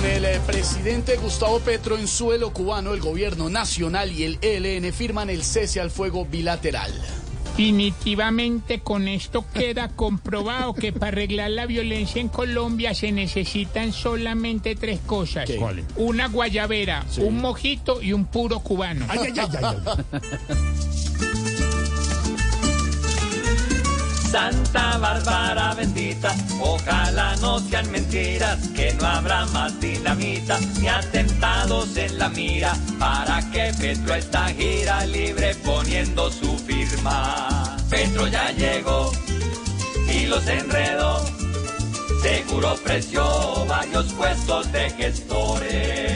Con el eh, presidente Gustavo Petro en suelo cubano, el gobierno nacional y el ELN firman el cese al fuego bilateral. Definitivamente con esto queda comprobado que para arreglar la violencia en Colombia se necesitan solamente tres cosas. Una guayabera, Sí. un mojito y un puro cubano. Ay, ay, ay, ay, ay. Santa Bárbara bendita, ojalá no sean mentiras, que no habrá más dinamita ni atentados en la mira, para que Petro esta gira libre poniendo su firma. Petro ya llegó y los enredó, seguro ofreció varios puestos de gestores.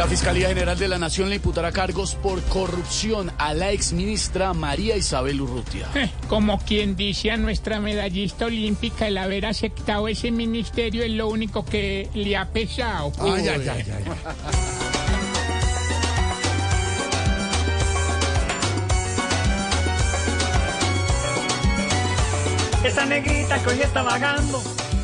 La Fiscalía General de la Nación le imputará cargos por corrupción a la exministra María Isabel Urrutia. Eh, Como quien dice a nuestra medallista olímpica, el haber aceptado ese ministerio es lo único que le ha pesado. Ay, ay, ay, ay. Esa negrita que hoy está vagando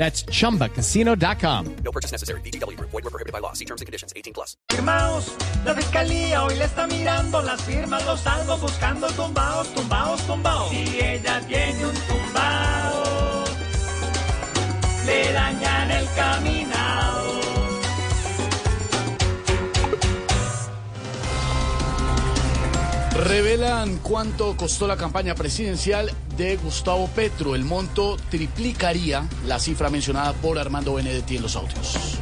That's chumbacasino.com. No purchase necessary. BDW, were prohibited by law. See terms and conditions 18 plus. La fiscalía hoy le está mirando las firmas, los buscando tumbaos, tumbaos, tumbaos. Si ella un. Revelan cuánto costó la campaña presidencial de Gustavo Petro. El monto triplicaría la cifra mencionada por Armando Benedetti en los audios.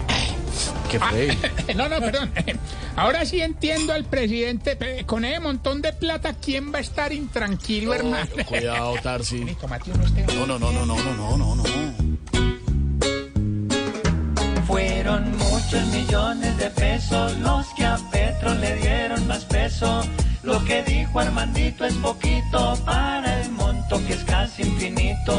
¿Qué ah, fue? No, no, perdón. Eh, ahora sí entiendo al presidente. Eh, con ese montón de plata, ¿quién va a estar intranquilo, hermano? Cuidado, Tarsi. No, no, no, no, no, no, no, no. Fueron muchos millones de pesos los que a Petro le dieron más peso. Lo que dijo Armandito es poquito para el monto que es casi infinito.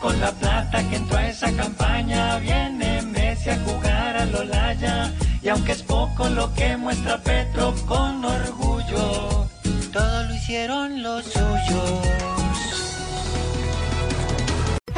Con la plata que entró a esa campaña viene Messi a jugar a Lolaya. Y aunque es poco lo que muestra Petro con orgullo, todo lo hicieron los suyos.